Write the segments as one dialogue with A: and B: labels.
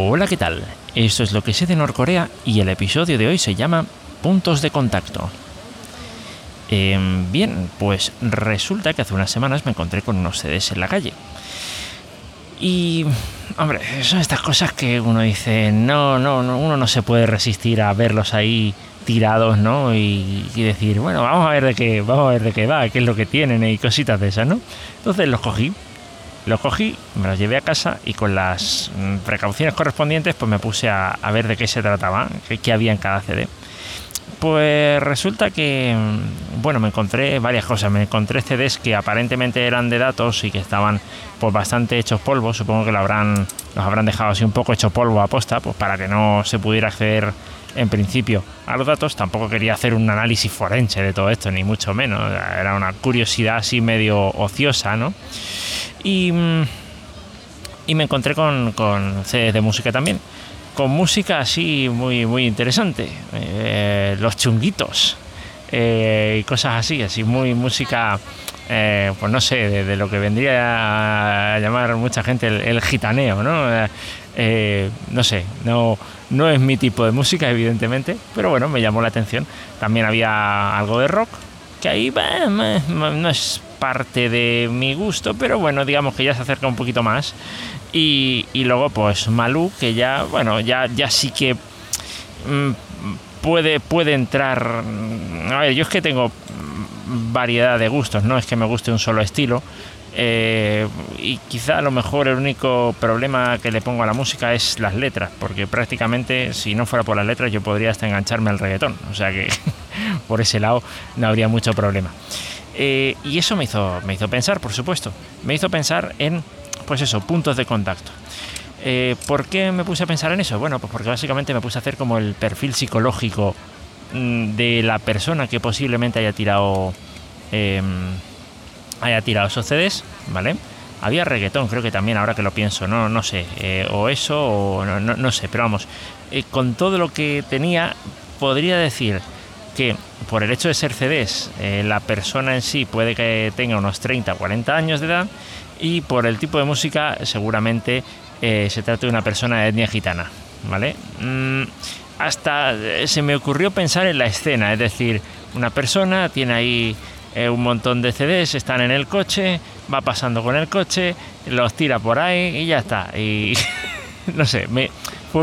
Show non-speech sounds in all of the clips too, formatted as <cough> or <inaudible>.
A: Hola, ¿qué tal? Esto es lo que sé de Norcorea y el episodio de hoy se llama Puntos de Contacto. Em, bien, pues resulta que hace unas semanas me encontré con unos CDs en la calle. Y, hombre, son estas cosas que uno dice, no, no, no uno no se puede resistir a verlos ahí tirados, ¿no? Y, y, decir, bueno, vamos a ver de qué, vamos a ver de qué va, qué es lo que tienen y cositas de esas, ¿no? Entonces los cogí, los cogí, me los llevé a casa y con las mm, precauciones correspondientes, pues me puse a, ver de qué se trataba, qué, había en cada CD. Pues resulta que, mm, bueno, me encontré varias cosas. Me encontré CDs que aparentemente eran de datos y que estaban pues bastante hechos polvo. Supongo que lo habrán, los habrán dejado así un poco hecho polvo a posta, pues para que no se pudiera acceder en principio a los datos. Tampoco quería hacer un análisis forense de todo esto, ni mucho menos. Era una curiosidad así medio ociosa, ¿no? Y, mm, y me encontré con, con CDs de música también con música así muy, muy interesante. Eh, los chunguitos eh, y cosas así, así muy música, eh, pues no sé, de, lo que vendría a llamar mucha gente el, el gitaneo, ¿no? Eh, no sé, no, no es mi tipo de música, evidentemente, pero bueno, me llamó la atención. También había algo de rock, que ahí no es parte de mi gusto, pero bueno, digamos que ya se acerca un poquito más. Y, y luego, pues Malú, que ya, bueno, ya, ya sí que mmm, puede, puede entrar. A ver, yo es que tengo variedad de gustos, no es que me guste un solo estilo. Eh, y quizá a lo mejor el único problema que le pongo a la música es las letras, porque prácticamente si no fuera por las letras yo podría hasta engancharme al reggaetón, o sea que <laughs> por ese lado no habría mucho problema. Eh, y eso me hizo, me hizo pensar, por supuesto, me hizo pensar en pues eso, puntos de contacto. Eh, ¿Por qué me puse a pensar en eso? Bueno, pues porque básicamente me puse a hacer como el perfil psicológico mmm, de la persona que posiblemente haya tirado eh, haya tirado esos CDs, ¿vale? Había reggaetón, creo que también, ahora que lo pienso, no, no sé, eh, o eso, o no, no, no sé, pero vamos, con todo lo que tenía, podría decir por el hecho de ser CDs, eh, la persona en sí puede que tenga unos 30 o 40 años de edad y por el tipo de música seguramente eh, se trata de una persona de etnia gitana, ¿vale? Mm, hasta se me ocurrió pensar en la escena, es decir, una persona tiene ahí eh, un montón de CDs, están en el coche, va pasando con el coche, los tira por ahí y ya está. Y <laughs> no sé, me,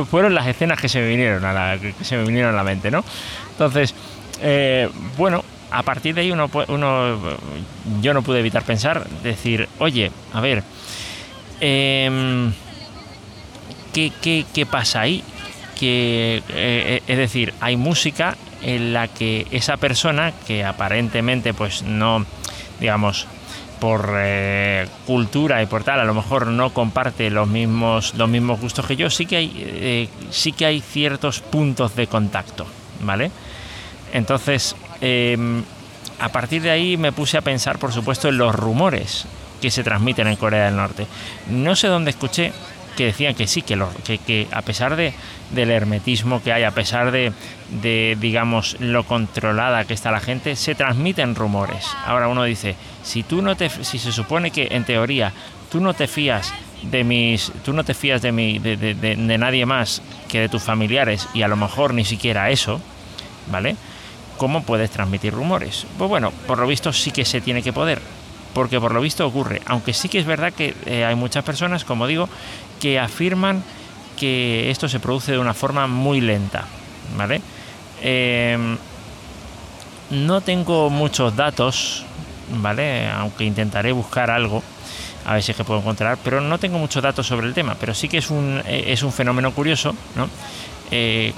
A: fueron las escenas que se me vinieron a la mente, ¿no? Entonces, eh, bueno, a partir de ahí uno, uno, yo no pude evitar pensar, decir, oye, a ver, eh, ¿qué, pasa ahí? Que, eh, es decir, hay música en la que esa persona que aparentemente pues no, digamos, por eh, cultura y por tal, a lo mejor no comparte los mismos, los mismos gustos que yo, sí que hay, eh, sí que hay ciertos puntos de contacto, ¿vale? Entonces, eh, a partir de ahí me puse a pensar, por supuesto, en los rumores que se transmiten en Corea del Norte. No sé dónde escuché que decían que sí, que, lo, que, a pesar de, del hermetismo que hay, a pesar de, digamos, lo controlada que está la gente, se transmiten rumores. Ahora uno dice, si tú no te, si se supone que en teoría tú no te fías de mis, tú no te fías de, mi, de nadie más que de tus familiares y a lo mejor ni siquiera eso, ¿vale? ¿Cómo puedes transmitir rumores? Pues bueno, por lo visto sí que se tiene que poder, porque por lo visto ocurre, aunque sí que es verdad que eh, hay muchas personas, como digo, que afirman que esto se produce de una forma muy lenta, ¿vale? Eh, no tengo muchos datos, ¿vale? Aunque intentaré buscar algo, a ver si es que puedo encontrar, pero no tengo muchos datos sobre el tema, pero sí que es un, eh, es un fenómeno curioso, ¿no? Eh,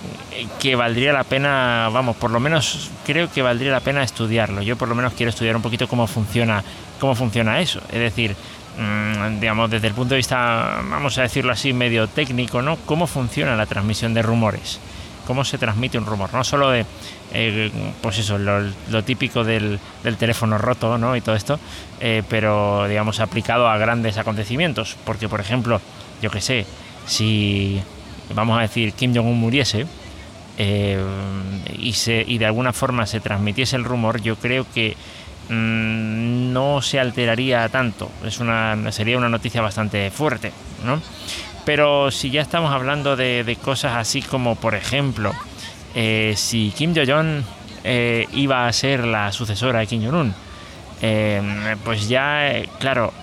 A: que valdría la pena, vamos, por lo menos creo que valdría la pena estudiarlo. Yo por lo menos quiero estudiar un poquito cómo funciona, cómo funciona eso. Es decir, mmm, digamos, desde el punto de vista, vamos a decirlo así, medio técnico, ¿no? Cómo funciona la transmisión de rumores. Cómo se transmite un rumor, no solo de, eh, pues eso, lo, típico del, teléfono roto, ¿no? Y todo esto, eh, pero digamos aplicado a grandes acontecimientos. Porque, por ejemplo, yo que sé, si vamos a decir, Kim Jong-un muriese eh, y, se, y de alguna forma se transmitiese el rumor, yo creo que mmm, no se alteraría tanto. Es una, sería una noticia bastante fuerte, ¿no? Pero si ya estamos hablando de, cosas así como, por ejemplo, eh, si Kim Jong-un eh, iba a ser la sucesora de Kim Jong-un, pues ya, claro,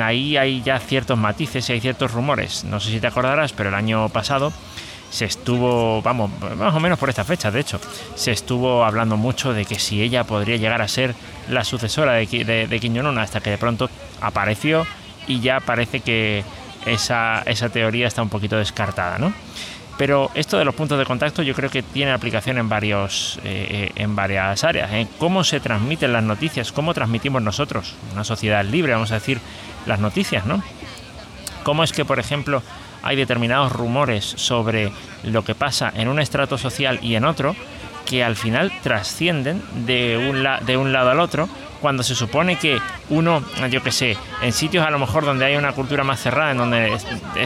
A: ahí hay ya ciertos matices y hay ciertos rumores. No sé si te acordarás, pero el año pasado se estuvo, vamos, más o menos por esta fecha, de hecho, se estuvo hablando mucho de que si ella podría llegar a ser la sucesora de, de, Jong-un, hasta que de pronto apareció y ya parece que esa, esa teoría está un poquito descartada, ¿no? Pero esto de los puntos de contacto yo creo que tiene aplicación en, varios, eh, en varias áreas. ¿eh? cómo se transmiten las noticias, cómo transmitimos nosotros, una sociedad libre, vamos a decir, las noticias, ¿no? Cómo es que, por ejemplo, hay determinados rumores sobre lo que pasa en un estrato social y en otro que al final trascienden de un, de un lado al otro cuando se supone que uno, yo que sé, en sitios a lo mejor donde hay una cultura más cerrada, en donde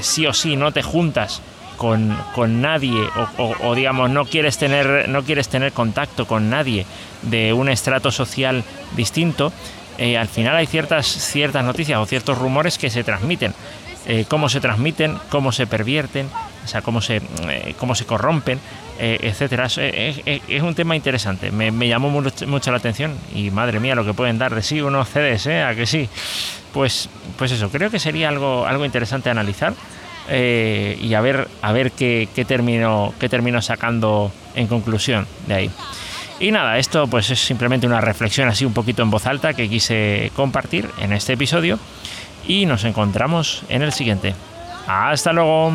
A: sí o sí no te juntas con, nadie o, digamos no quieres tener no quieres tener contacto con nadie de un estrato social distinto eh, al final hay ciertas ciertas noticias o ciertos rumores que se transmiten eh, cómo se transmiten, cómo se pervierten, o sea, cómo se, eh, cómo se corrompen, etcétera. Es, un tema interesante. Me, llamó mucho, la atención y madre mía lo que pueden dar de sí unos CDs. A que sí. Pues, pues eso, creo que sería algo, algo interesante analizar y a ver, a ver qué, qué, termino, qué termino sacando en conclusión de ahí. Y nada, esto pues es simplemente una reflexión así un poquito en voz alta que quise compartir en este episodio y nos encontramos en el siguiente. Hasta luego.